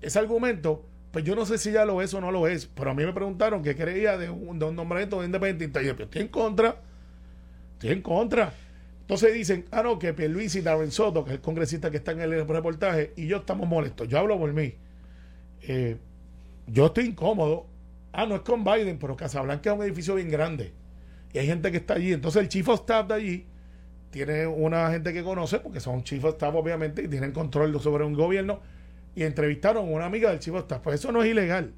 [SPEAKER 3] ese argumento, pues yo no sé si ya lo es o no lo es, pero a mí me preguntaron qué creía de un, de un nombramiento de independentista. Y yo, pues, estoy en contra. Estoy en contra. Entonces dicen, ah, no, que Pierluisi y Darren Soto, que es el congresista que está en el reportaje, y yo estamos molestos. Yo hablo por mí. Eh, yo estoy incómodo. Ah, no es con Biden, pero Casablanca es un edificio bien grande. Y hay gente que está allí. Entonces el chief of staff de allí tiene una gente que conoce, porque son chief of staff obviamente, y tienen control sobre un gobierno, y entrevistaron a una amiga del chief of staff. Pues eso no es ilegal.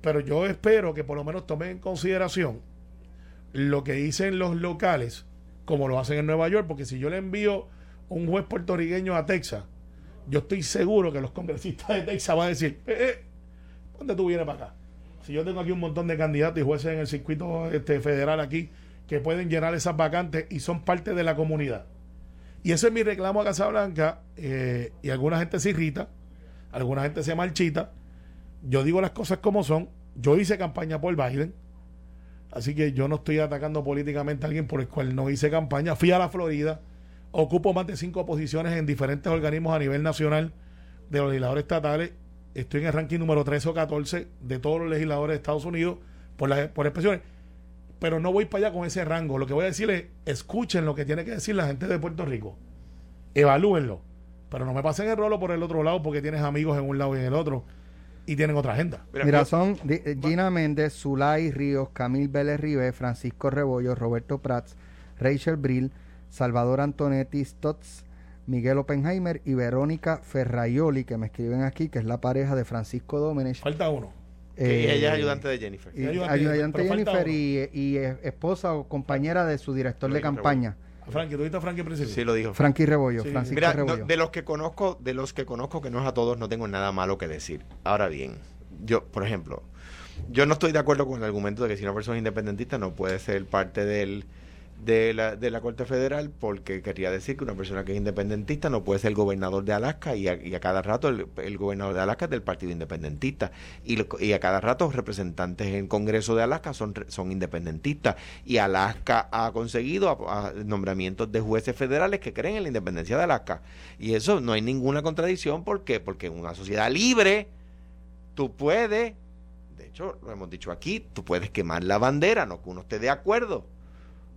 [SPEAKER 3] Pero yo espero que por lo menos tomen en consideración lo que dicen los locales, como lo hacen en Nueva York, porque si yo le envío un juez puertorriqueño a Texas, yo estoy seguro que los congresistas de Texas van a decir, eh, eh, ¿dónde tú vienes para acá? Si yo tengo aquí un montón de candidatos y jueces en el circuito este, federal aquí que pueden llenar esas vacantes y son parte de la comunidad. Y ese es mi reclamo a Casablanca eh, y alguna gente se irrita, alguna gente se marchita. Yo digo las cosas como son. Yo hice campaña por Biden, así que yo no estoy atacando políticamente a alguien por el cual no hice campaña. Fui a la Florida, ocupo más de cinco posiciones en diferentes organismos a nivel nacional de los legisladores estatales. Estoy en el ranking número 13 o 14 de todos los legisladores de Estados Unidos por, las por expresiones. Pero no voy para allá con ese rango. Lo que voy a decir es, escuchen lo que tiene que decir la gente de Puerto Rico. Evalúenlo. Pero no me pasen el rolo por el otro lado porque tienes amigos en un lado y en el otro y tienen otra agenda.
[SPEAKER 4] Mira,
[SPEAKER 2] son Gina Méndez, Zulay Ríos, Camil Vélez Rivé, Francisco Rebollo, Roberto Prats, Rachel Brill, Salvador Antonetti Stotz, Miguel Oppenheimer y Verónica Ferraioli, que me escriben aquí, que es la pareja de Francisco Domenech.
[SPEAKER 3] Falta uno.
[SPEAKER 4] que
[SPEAKER 2] eh,
[SPEAKER 4] ella es ayudante de Jennifer.
[SPEAKER 2] y
[SPEAKER 3] Ayudante, falta
[SPEAKER 2] Jennifer y, y, esposa o compañera de su director de campaña,
[SPEAKER 3] Frankie, ¿tú viste a Frankie al principio?
[SPEAKER 4] Sí, lo dijo.
[SPEAKER 2] Frankie Rebollo,
[SPEAKER 3] Sí.
[SPEAKER 2] Francisco
[SPEAKER 4] Mira, no, de los que conozco, de los que conozco, que no es a todos, no tengo nada malo que decir. Ahora bien, yo, por ejemplo, yo no estoy de acuerdo con el argumento de que si una persona es independentista no puede ser parte del, de, la, de la Corte Federal, porque querría decir que una persona que es independentista no puede ser gobernador de Alaska y a, cada rato el, el gobernador de Alaska es del Partido Independentista y, lo- y a cada rato representantes en el Congreso de Alaska son, son independentistas y Alaska ha conseguido nombramientos de jueces federales que creen en la independencia de Alaska y eso no hay ninguna contradicción ¿por qué? porque en una sociedad libre tú puedes de hecho lo hemos dicho aquí tú puedes quemar la bandera no que uno esté de acuerdo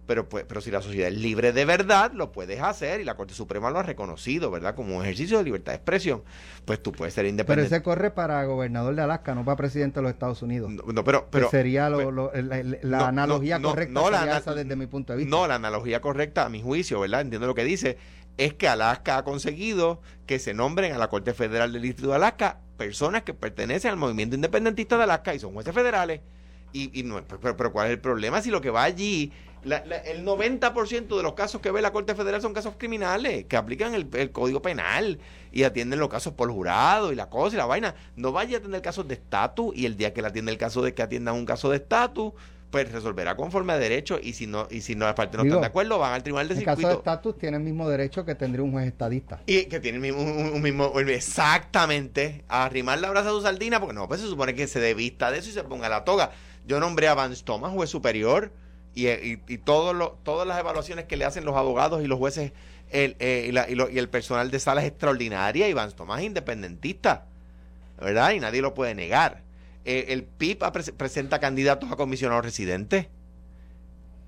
[SPEAKER 4] pero, pues, pero si la sociedad es libre de verdad, lo puedes hacer y la Corte Suprema lo ha reconocido, ¿verdad? Como un ejercicio de libertad de expresión. Pues tú puedes ser
[SPEAKER 2] Pero
[SPEAKER 4] independiente.
[SPEAKER 2] ese corre para gobernador de Alaska, no para presidente de los Estados Unidos.
[SPEAKER 4] No, no, pero,
[SPEAKER 2] Que
[SPEAKER 4] pero
[SPEAKER 2] sería lo-
[SPEAKER 4] pero-
[SPEAKER 2] lo- la, la- la
[SPEAKER 4] no,
[SPEAKER 2] analogía
[SPEAKER 4] no,
[SPEAKER 2] correcta
[SPEAKER 4] no, la
[SPEAKER 2] sería
[SPEAKER 4] ana-
[SPEAKER 2] esa desde mi punto de vista.
[SPEAKER 4] No, la analogía correcta, a mi juicio, ¿verdad? Entiendo lo que dice, es que Alaska ha conseguido que se nombren a la Corte Federal del Distrito de Alaska personas que pertenecen al movimiento independentista de Alaska y son jueces federales. Y, y no, pero, pero ¿cuál es el problema? Si lo que va allí, la- la- el 90% de los casos que ve la Corte Federal son casos criminales, que aplican el, el Código Penal y atienden los casos por jurado y la cosa y la vaina. No vaya a atender casos de estatus y el día que le atiende el caso de que atiendan un caso de estatus, pues resolverá conforme a derecho y si no y si no las partes no
[SPEAKER 2] Digo,
[SPEAKER 4] están de acuerdo, van al tribunal de
[SPEAKER 2] En caso de
[SPEAKER 4] circuito.
[SPEAKER 2] estatus tiene el mismo derecho que tendría un juez estadista.
[SPEAKER 4] Y que tiene el mismo, un, un mismo, exactamente, a arrimar la brasa a su sardina, porque no, pues se supone que se dé vista de eso y se ponga la toga. Yo nombré a Vance Thomas, juez superior, y, y, y todo lo- todas las evaluaciones que le hacen los abogados y los jueces el, eh, y, la- y lo- y el personal de sala es extraordinaria, y Vance Thomas es independentista, ¿verdad? Y nadie lo puede negar. Eh, el PIB apre- presenta candidatos a comisionados residentes,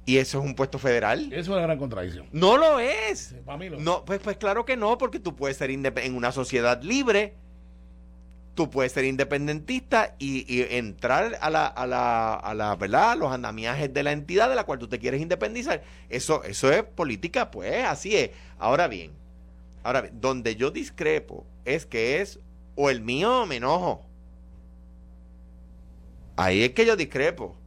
[SPEAKER 4] y eso es un puesto federal.
[SPEAKER 3] Eso es una gran contradicción.
[SPEAKER 4] No lo es.
[SPEAKER 3] Para mí lo
[SPEAKER 4] No, pues, pues claro que no, porque tú puedes ser en una sociedad libre, tú puedes ser independentista y, entrar a la, a la, a la, ¿verdad? Los andamiajes de la entidad de la cual tú te quieres independizar. Eso, eso es política, pues, así es. Ahora bien, ahora bien, donde yo discrepo es que es o el mío o me enojo. Ahí es que yo discrepo.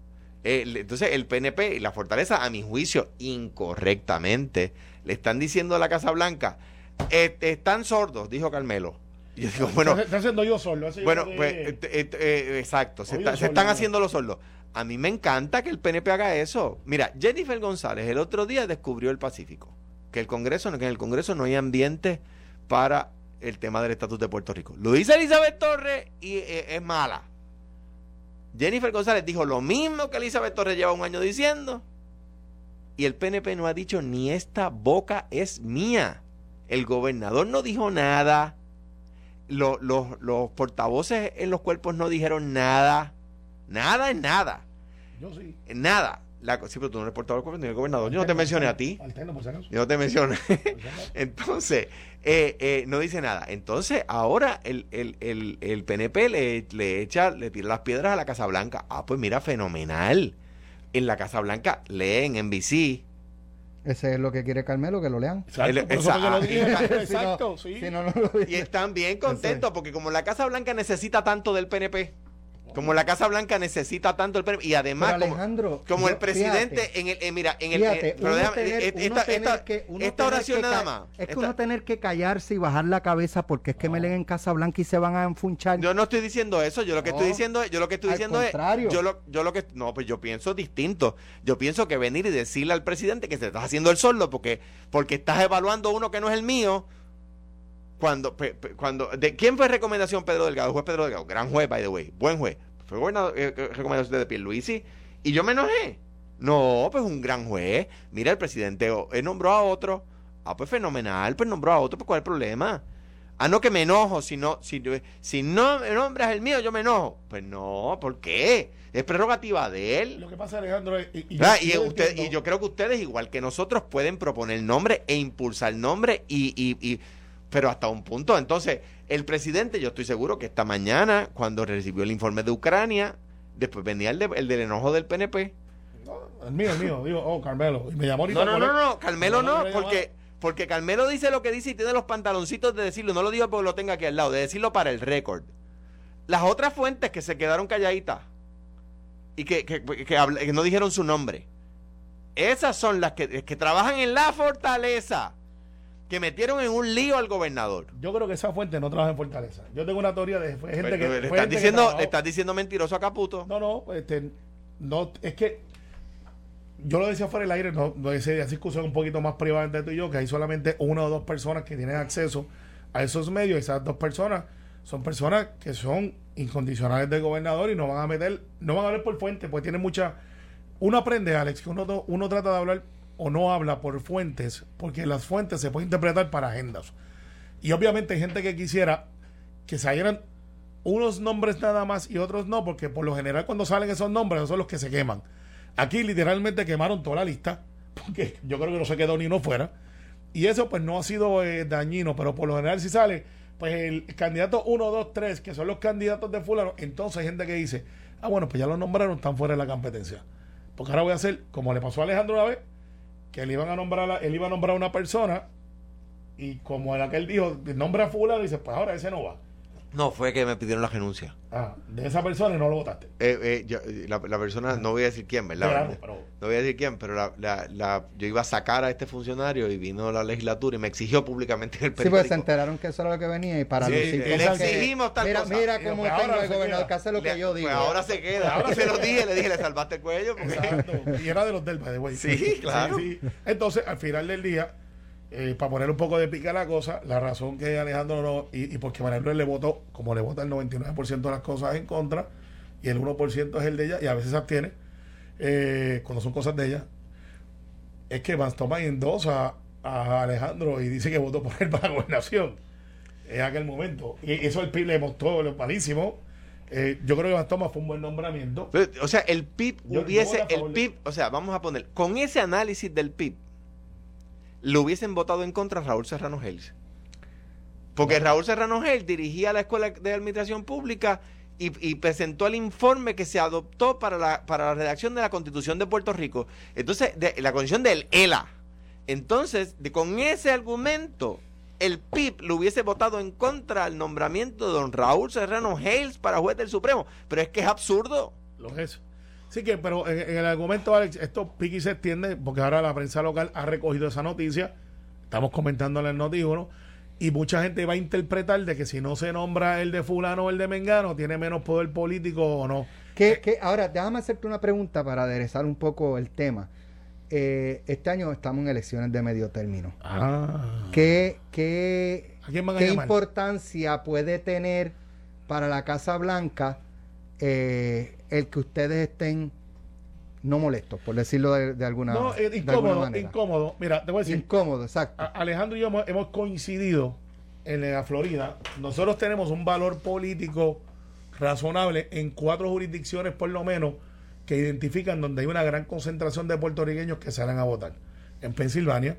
[SPEAKER 4] Entonces, el PNP y la Fortaleza, a mi juicio, incorrectamente, le están diciendo a la Casa Blanca, "Eh, están sordos, dijo Carmelo. Y yo digo, bueno,
[SPEAKER 3] está, está haciendo yo solo. yo
[SPEAKER 4] bueno, pues, eh, eh, eh, exacto, se, está- se están
[SPEAKER 3] ¿no?
[SPEAKER 4] haciendo los sordos. A mí me encanta que el PNP haga eso. Mira, Jennifer González el otro día descubrió el Pacífico, que el Congreso, que en el Congreso no hay ambiente para el tema del estatus de Puerto Rico. Lo dice Elizabeth Torres y eh, es mala. Jennifer González dijo lo mismo que Elizabeth Torres lleva un año diciendo. Y el PNP no ha dicho ni esta boca es mía. El gobernador no dijo nada. Lo- los, los portavoces en los cuerpos no dijeron nada. Nada es nada.
[SPEAKER 3] yo sí.
[SPEAKER 4] Nada. La, sí, pero tú no eres portavoz del cuerpo ni el gobernador. Yo no te mencioné a ti.
[SPEAKER 3] Alterno, por.
[SPEAKER 4] Yo no te mencioné. Entonces, eh, eh, no dice nada. Entonces, ahora el, el, el, el PNP le, le echa, le tira las piedras a la Casa Blanca. Ah, pues mira, fenomenal. En la Casa Blanca leen en NBC.
[SPEAKER 2] Ese es lo que quiere Carmelo, que lo lean.
[SPEAKER 3] Exacto,
[SPEAKER 4] El-
[SPEAKER 3] por eso fue que lo dije.
[SPEAKER 4] esa-
[SPEAKER 3] Exacto,
[SPEAKER 2] si no,
[SPEAKER 3] sí.
[SPEAKER 2] si no, no lo
[SPEAKER 4] Y están bien contentos porque como la Casa Blanca necesita tanto del PNP, como la Casa Blanca necesita tanto el PNP, y además
[SPEAKER 2] Pero,
[SPEAKER 4] como,
[SPEAKER 2] Alejandro,
[SPEAKER 4] como
[SPEAKER 2] yo-
[SPEAKER 4] el presidente
[SPEAKER 2] fíjate,
[SPEAKER 4] en el, eh, mira, en el, eh, pero
[SPEAKER 2] uno
[SPEAKER 4] déjame,
[SPEAKER 2] tener-
[SPEAKER 4] eh,
[SPEAKER 2] uno
[SPEAKER 4] esta,
[SPEAKER 2] tener
[SPEAKER 4] esta-
[SPEAKER 2] que- uno
[SPEAKER 4] esta
[SPEAKER 2] tener
[SPEAKER 4] oración
[SPEAKER 2] que
[SPEAKER 4] nada más.
[SPEAKER 2] Es que
[SPEAKER 4] esta-
[SPEAKER 2] uno tener que callarse y bajar la cabeza porque es que me leen en Casa Blanca y se van a enfunchar.
[SPEAKER 4] Yo no estoy diciendo eso, yo lo que
[SPEAKER 2] No.
[SPEAKER 4] estoy diciendo es, yo lo que estoy
[SPEAKER 2] Al
[SPEAKER 4] diciendo
[SPEAKER 2] contrario.
[SPEAKER 4] es, yo lo, yo lo que, no, pues yo pienso distinto. Yo pienso que venir y decirle al presidente que se estás haciendo el sordo porque, porque estás evaluando uno que no es el mío. Cuando, pe- pe- cuando, ¿de quién fue recomendación Pedro Delgado? Juez Pedro Delgado, gran juez, by the way, buen juez. Fue gobernador, eh, eh, recomendación de Pierluisi y yo me enojé. No, pues un gran juez. Mira, el presidente oh, nombró a otro. Ah, pues fenomenal, pues nombró a otro, pues ¿cuál es el problema? Ah, no que me enojo, si no, si, si no me nombras el mío, yo me enojo. Pues no, ¿por qué? Es prerrogativa de él.
[SPEAKER 3] Lo que pasa, Alejandro. Y, y
[SPEAKER 4] Ah,
[SPEAKER 3] yo-
[SPEAKER 4] y,
[SPEAKER 3] yo
[SPEAKER 4] usted, y yo creo que ustedes, igual que nosotros, pueden proponer nombre e impulsar nombre, y, y, y- pero hasta un punto. Entonces, el presidente, yo estoy seguro que esta mañana, cuando recibió el informe de Ucrania, después venía el, de- el del enojo del PNP.
[SPEAKER 3] No, el mío, el mío. Digo, oh, Carmelo. Y me llamó ahorita.
[SPEAKER 4] No, no, no, no, Carmelo
[SPEAKER 3] No,
[SPEAKER 4] porque, porque Carmelo dice lo que dice y tiene los pantaloncitos de decirlo. No lo digo porque lo tenga aquí al lado, de decirlo para el récord. Las otras fuentes que se quedaron calladitas y que, que, que que no dijeron su nombre, esas son las que, que trabajan en la fortaleza, que metieron en un lío al gobernador.
[SPEAKER 3] Yo creo que esa fuente no trabaja en Fortaleza. Yo tengo una teoría de gente
[SPEAKER 4] Pues,
[SPEAKER 3] que.
[SPEAKER 4] le,
[SPEAKER 3] fue
[SPEAKER 4] estás diciendo, le estás diciendo mentiroso a Caputo.
[SPEAKER 3] No, no, este, no, es que yo lo decía fuera del aire, no, no esa discusión un poquito más privada entre tú y yo, que hay solamente una o dos personas que tienen acceso a esos medios, esas dos personas son personas que son incondicionales del gobernador y no van a meter, no van a hablar por fuente, pues tienen mucha, uno aprende, Alex, que uno, no- uno trata de hablar o no habla por fuentes, porque las fuentes se pueden interpretar para agendas. Y obviamente hay gente que quisiera que salieran unos nombres nada más y otros no, porque por lo general cuando salen esos nombres son los que se queman. Aquí literalmente quemaron toda la lista, porque yo creo que no se quedó ni uno fuera. Y eso pues no ha sido eh, dañino, pero por lo general si sale, pues el candidato 1, 2, 3, que son los candidatos de fulano, entonces hay gente que dice, ah bueno, pues ya los nombraron, están fuera de la competencia. Porque ahora voy a hacer, como le pasó a Alejandro una vez, que él, iban a nombrar él iba a nombrar a una persona y como el aquel dijo, nombra a fulano, dice, pues ahora ese no va.
[SPEAKER 4] No, fue que me pidieron la renuncia.
[SPEAKER 3] Ah, de esa persona y no lo votaste.
[SPEAKER 4] Eh, eh, yo- la, la persona, no voy a decir quién, ¿verdad?
[SPEAKER 3] Claro, pero-
[SPEAKER 4] No voy a decir quién, pero la, la, la- yo iba a sacar a este funcionario y vino la legislatura y me exigió públicamente en el
[SPEAKER 2] Sí, pues se
[SPEAKER 4] periódico.
[SPEAKER 2] enteraron que eso era lo que venía y para
[SPEAKER 4] Sí,
[SPEAKER 2] lucir
[SPEAKER 4] le
[SPEAKER 2] como que,
[SPEAKER 4] exigimos tal
[SPEAKER 2] mira,
[SPEAKER 4] cosa.
[SPEAKER 2] Mira cómo
[SPEAKER 3] pues
[SPEAKER 2] tengo el gobernador
[SPEAKER 3] queda.
[SPEAKER 2] que hace lo que
[SPEAKER 4] Le-
[SPEAKER 2] yo digo.
[SPEAKER 4] Pues ahora se queda.
[SPEAKER 3] Ahora
[SPEAKER 4] se lo dije, le dije, le salvaste el cuello. Porque...
[SPEAKER 3] Exacto. Y era de los del by the way.
[SPEAKER 4] Sí, claro.
[SPEAKER 3] Entonces, al final del día, eh, para poner un poco de pica a la cosa, la razón que Alejandro no, y, y porque Manuel le votó, como le vota el 99% de las cosas en contra, y el 1% es el de ella, y a veces se abstiene, eh, cuando son cosas de ella, es que Vance Thomas endosa a Alejandro y dice que votó por él para la gobernación en aquel momento. Y eso el PIB le mostró lo malísimo. Eh, yo creo que Vance Thomas fue un buen nombramiento.
[SPEAKER 4] Pero, O sea, el PIB
[SPEAKER 3] Yo-
[SPEAKER 4] hubiese, el PIB, o sea, vamos a poner, con ese análisis del PIB, lo hubiesen votado en contra a Raúl Serrano Gels. Porque Raúl Serrano Gels dirigía la Escuela de Administración Pública y, y presentó el informe que se adoptó para la, para la redacción de la Constitución de Puerto Rico. Entonces, de, la constitución del ELA. Entonces, de- con ese argumento, el PIB lo hubiese votado en contra al nombramiento de don Raúl Serrano Hales para juez del Supremo. Pero es que es absurdo.
[SPEAKER 3] Lo es. Sí que, pero en, en el argumento, Alex, esto piqui se extiende porque ahora la prensa local ha recogido esa noticia. Estamos comentando en el Noti 1 y mucha gente va a interpretar de que si no se nombra el de fulano o el de mengano, tiene menos poder político o no.
[SPEAKER 2] ¿Qué- qué- ahora, déjame hacerte una pregunta para aderezar un poco el tema. Eh, este año estamos en elecciones de medio término.
[SPEAKER 3] Ah.
[SPEAKER 2] ¿Qué, qué,
[SPEAKER 3] ¿A quién van a
[SPEAKER 2] qué importancia puede tener para la Casa Blanca eh, el que ustedes estén no molestos, por decirlo de, de alguna,
[SPEAKER 3] No,
[SPEAKER 2] alguna
[SPEAKER 3] incómodo,
[SPEAKER 2] manera?
[SPEAKER 3] incómodo. Mira, te voy a decir,
[SPEAKER 2] Incómodo, exacto.
[SPEAKER 3] Alejandro y yo hemos, hemos coincidido en la Florida. Nosotros tenemos un valor político razonable en cuatro jurisdicciones por lo menos que identifican donde hay una gran concentración de puertorriqueños que salen a votar. En Pensilvania,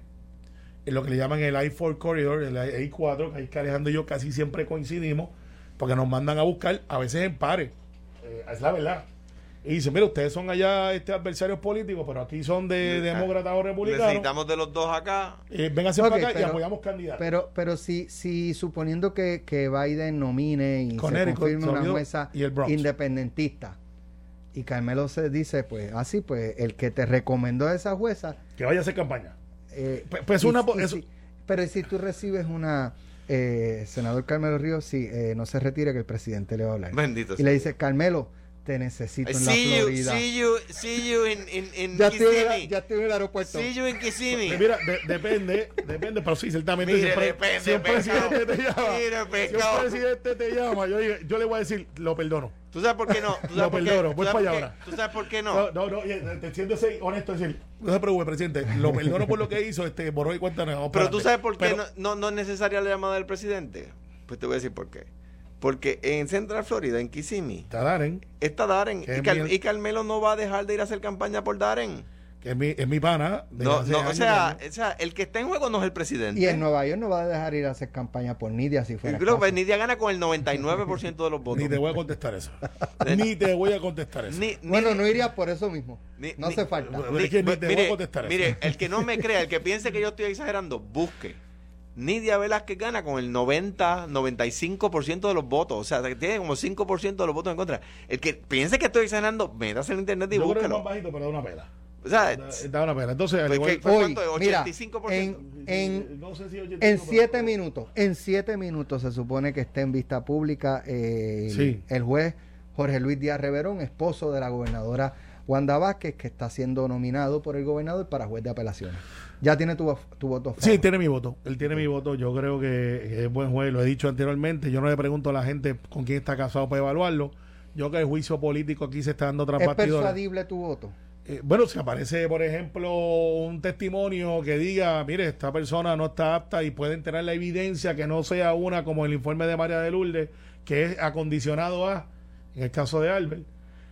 [SPEAKER 3] en lo que le llaman el I-4 Corridor, el I-4, que ahí que Alejandro y yo casi siempre coincidimos, porque nos mandan a buscar, a veces en pares. Eh, es la verdad. Y dicen, mira, ustedes son allá este adversarios políticos, pero aquí son de demócratas o republicanos.
[SPEAKER 4] Necesitamos de los dos acá.
[SPEAKER 3] Eh, vénganse
[SPEAKER 2] Ok,
[SPEAKER 3] para acá y
[SPEAKER 2] pero-
[SPEAKER 3] apoyamos candidatos.
[SPEAKER 2] Pero, pero si, si suponiendo que, que Biden nomine y se
[SPEAKER 3] Connecticut,
[SPEAKER 2] confirme una jueza
[SPEAKER 3] y el
[SPEAKER 2] independentista y Carmelo se dice, pues así, pues el que te recomendó a esa jueza.
[SPEAKER 3] que vaya a hacer campaña.
[SPEAKER 2] eh,
[SPEAKER 3] Pues- pues
[SPEAKER 2] y-
[SPEAKER 3] una
[SPEAKER 2] y
[SPEAKER 3] eso-
[SPEAKER 2] si- pero si tú recibes una, eh, senador Carmelo Ríos, sí, eh, no se retire que el presidente le va a hablar.
[SPEAKER 4] Bendito
[SPEAKER 2] y le dice, Carmelo, te necesito en la
[SPEAKER 4] See you,
[SPEAKER 2] Florida.
[SPEAKER 4] see you, see you in, in, in
[SPEAKER 2] ya, estoy en ya estoy en el aeropuerto.
[SPEAKER 4] See you in Kissimmee.
[SPEAKER 3] Pues mira, de- depende, depende, pero sí, ciertamente.
[SPEAKER 4] Mire,
[SPEAKER 3] siempre,
[SPEAKER 4] depende,
[SPEAKER 3] si un
[SPEAKER 4] pescado.
[SPEAKER 3] presidente te llama,
[SPEAKER 4] Mire,
[SPEAKER 3] si un presidente te llama, yo, yo le voy a decir, lo perdono.
[SPEAKER 4] ¿Tú sabes por qué no? ¿Tú sabes
[SPEAKER 3] Lo
[SPEAKER 4] por qué?
[SPEAKER 3] perdono,
[SPEAKER 4] ¿Tú
[SPEAKER 3] voy
[SPEAKER 4] sabes
[SPEAKER 3] para allá
[SPEAKER 4] qué?
[SPEAKER 3] ahora.
[SPEAKER 4] ¿Tú sabes por qué
[SPEAKER 3] No,
[SPEAKER 4] no?
[SPEAKER 3] no, no, oye, te siento ser honesto, decir, no se preocupe, presidente, lo perdono por lo que hizo, este, borró y cuenta nueva,
[SPEAKER 4] Pero tú sabes por qué
[SPEAKER 3] Pero-
[SPEAKER 4] no, no, no es necesaria la llamada del presidente. Pues te voy a decir por qué. Porque en Central Florida, en Kissimmee,
[SPEAKER 3] Está Darren,
[SPEAKER 4] está Darren. Y,
[SPEAKER 3] mi-
[SPEAKER 4] Carmelo no va a dejar de ir a hacer campaña por Darren.
[SPEAKER 3] que es mi, es mi pana.
[SPEAKER 4] No, no, o sea, o sea, el que está en juego no es el presidente.
[SPEAKER 2] Y en Nueva York no va a dejar ir a hacer campaña por Nidia si
[SPEAKER 4] Yo
[SPEAKER 2] fuera
[SPEAKER 4] creo que. Nidia gana con el 99% de los votos.
[SPEAKER 3] Ni te voy a contestar eso. Ni te voy a contestar eso.
[SPEAKER 4] Ni- ni-
[SPEAKER 2] Bueno, no iría por eso mismo.
[SPEAKER 4] Ni-
[SPEAKER 2] no hace falta.
[SPEAKER 3] Bueno, es que ni te voy a contestar eso.
[SPEAKER 4] mire, el que no me crea, el que piense que yo estoy exagerando, busque. Nidia Velázquez gana con el 90, 95% de los votos. O sea, que tiene como 5% de los votos en contra. El que piense que estoy exagerando, métase en internet y
[SPEAKER 3] Yo creo que es
[SPEAKER 4] búsquelo.
[SPEAKER 3] más bajito, pero da una pela.
[SPEAKER 4] O sea,
[SPEAKER 3] Da, da una pela. Entonces,
[SPEAKER 4] Pues
[SPEAKER 3] igual-
[SPEAKER 4] que-
[SPEAKER 2] Hoy,
[SPEAKER 4] cuánto,
[SPEAKER 2] mira,
[SPEAKER 4] 85%.
[SPEAKER 2] en, en,
[SPEAKER 3] no sé si 85,
[SPEAKER 2] en
[SPEAKER 3] pero-
[SPEAKER 2] siete minutos, en siete minutos se supone que esté en vista pública eh,
[SPEAKER 3] Sí.
[SPEAKER 2] el juez Jorge Luis Díaz Reverón, esposo de la gobernadora Wanda Vázquez, que está siendo nominado por el gobernador para juez de apelaciones. Ya tiene tu, tu voto. a
[SPEAKER 3] Sí,
[SPEAKER 2] favor.
[SPEAKER 3] tiene mi voto. Él tiene mi voto. Yo creo que, que es buen juez. Lo he dicho anteriormente. Yo no le pregunto a la gente con quién está casado para evaluarlo. Yo creo que el juicio político aquí se está dando tras
[SPEAKER 2] ¿Es
[SPEAKER 3] bastidores.
[SPEAKER 2] persuadible tu voto?
[SPEAKER 3] Eh, bueno, si aparece, por ejemplo, un testimonio que diga, mire, esta persona no está apta y pueden tener la evidencia que no sea una como el informe de María de Lourdes, que es acondicionado a, en el caso de Albert,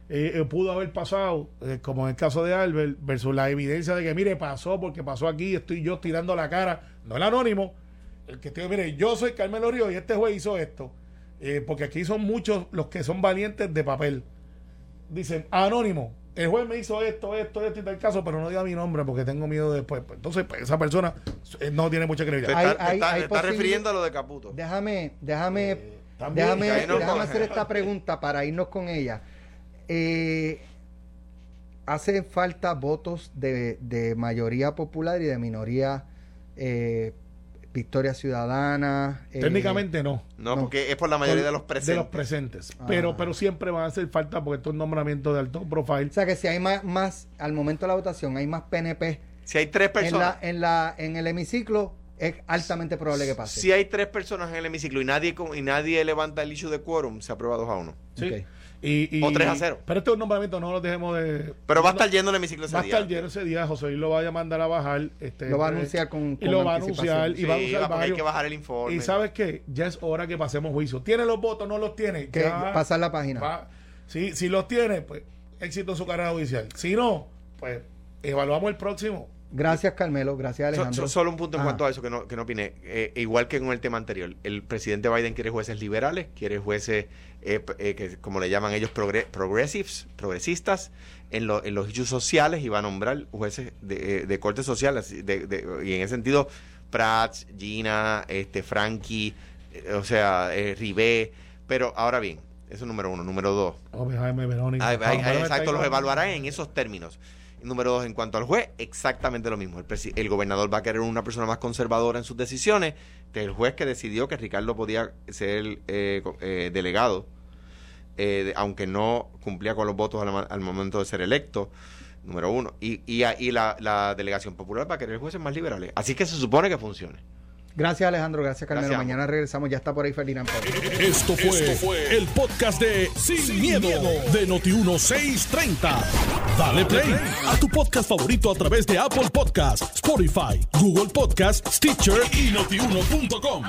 [SPEAKER 3] eh, eh, pudo haber pasado, eh, como en el caso de Albert, versus la evidencia de que, mire, pasó porque pasó aquí, estoy yo tirando la cara, no el anónimo, el que te mire, yo soy Carmelo Río y este juez hizo esto, Eh, porque aquí son muchos los que son valientes de papel dicen, anónimo, el juez me hizo esto, esto, esto y tal caso, pero no diga mi nombre porque tengo miedo después. Pues, Entonces, pues, esa persona eh, no tiene mucha credibilidad.
[SPEAKER 2] Hay-
[SPEAKER 4] está, te
[SPEAKER 2] hay-
[SPEAKER 4] está-
[SPEAKER 2] hay
[SPEAKER 4] te está
[SPEAKER 2] posibil-
[SPEAKER 4] refiriendo a lo de Caputo.
[SPEAKER 2] Déjame, déjame. Déjame, déjame hacer esta pregunta para irnos con ella. Eh, ¿Hace falta votos de, de mayoría popular y de minoría eh, Victoria Ciudadana? eh,
[SPEAKER 3] Técnicamente no.
[SPEAKER 4] No,
[SPEAKER 2] No.
[SPEAKER 4] porque es por la mayoría de los
[SPEAKER 3] De
[SPEAKER 4] presentes.
[SPEAKER 3] los presentes.
[SPEAKER 2] Ah.
[SPEAKER 3] Pero, pero siempre van a hacer falta porque estos nombramientos de alto profile.
[SPEAKER 2] O sea que si hay más, más al momento de la votación, hay más PNP
[SPEAKER 4] Si hay tres
[SPEAKER 2] en,
[SPEAKER 4] personas,
[SPEAKER 2] la, en, la, en el hemiciclo, es altamente probable que pase.
[SPEAKER 4] si hay tres personas en el hemiciclo y nadie con- y nadie levanta el issue de quórum, se aprueba 2 a 1.
[SPEAKER 3] Sí.
[SPEAKER 2] Ok.
[SPEAKER 3] Y, y-
[SPEAKER 4] O 3 a 0.
[SPEAKER 3] Pero estos nombramientos no los dejemos de.
[SPEAKER 4] Pero va a estar lleno el hemiciclo ese
[SPEAKER 3] Va a
[SPEAKER 4] día.
[SPEAKER 3] estar lleno ese día. José Luis lo va a mandar a bajar. Este,
[SPEAKER 2] Lo va a
[SPEAKER 3] pues,
[SPEAKER 2] anunciar con,
[SPEAKER 3] Y
[SPEAKER 2] con
[SPEAKER 3] lo va a anunciar. Y va a
[SPEAKER 4] Sí,
[SPEAKER 3] usar
[SPEAKER 4] va, hay que bajar el informe.
[SPEAKER 3] Y sabes qué, ya es hora que pasemos juicio. ¿Tiene los votos? ¿No los tiene?
[SPEAKER 2] Que
[SPEAKER 3] Ya
[SPEAKER 2] pasar la página.
[SPEAKER 3] va- si, si los tiene, pues éxito en su carrera judicial. Si no, pues evaluamos el próximo.
[SPEAKER 2] Gracias, Carmelo. Gracias, Alejandro.
[SPEAKER 4] so- solo un punto en
[SPEAKER 2] Ajá.
[SPEAKER 4] cuanto a eso que no, que no opiné. Eh, igual que con el tema anterior, el presidente Biden quiere jueces liberales, quiere jueces, eh, eh, que como le llaman ellos, progre- progressives, progresistas, en, lo- en los issues sociales y va a nombrar jueces de, eh, de corte social. así, de- de- y en ese sentido, Prats, Gina, este, Frankie, eh, o sea, eh, Ribé. Pero ahora bien, eso es número uno. Número dos,
[SPEAKER 3] Jaime Verónica.
[SPEAKER 4] Ay, ay,
[SPEAKER 3] Ah,
[SPEAKER 4] ay,
[SPEAKER 3] bueno,
[SPEAKER 4] exacto, los evaluará en esos términos. Número dos, en cuanto al juez, exactamente lo mismo. El, el gobernador va a querer una persona más conservadora en sus decisiones. que El juez que decidió que Ricardo podía ser eh, eh, delegado, eh, aunque no cumplía con los votos al, al momento de ser electo, número uno. Y, y, y la, la delegación popular va a querer jueces más liberales. Así que se supone que funcione.
[SPEAKER 2] Gracias, Alejandro. Gracias, Carmelo.
[SPEAKER 4] Gracias,
[SPEAKER 2] Mañana regresamos. Ya está por ahí Ferdinand Pérez.
[SPEAKER 1] Esto fue, el podcast de Sin, miedo, de Noti1630. Dale play a tu podcast favorito a través de Apple Podcasts, Spotify, Google Podcasts, Stitcher y notiuno.com.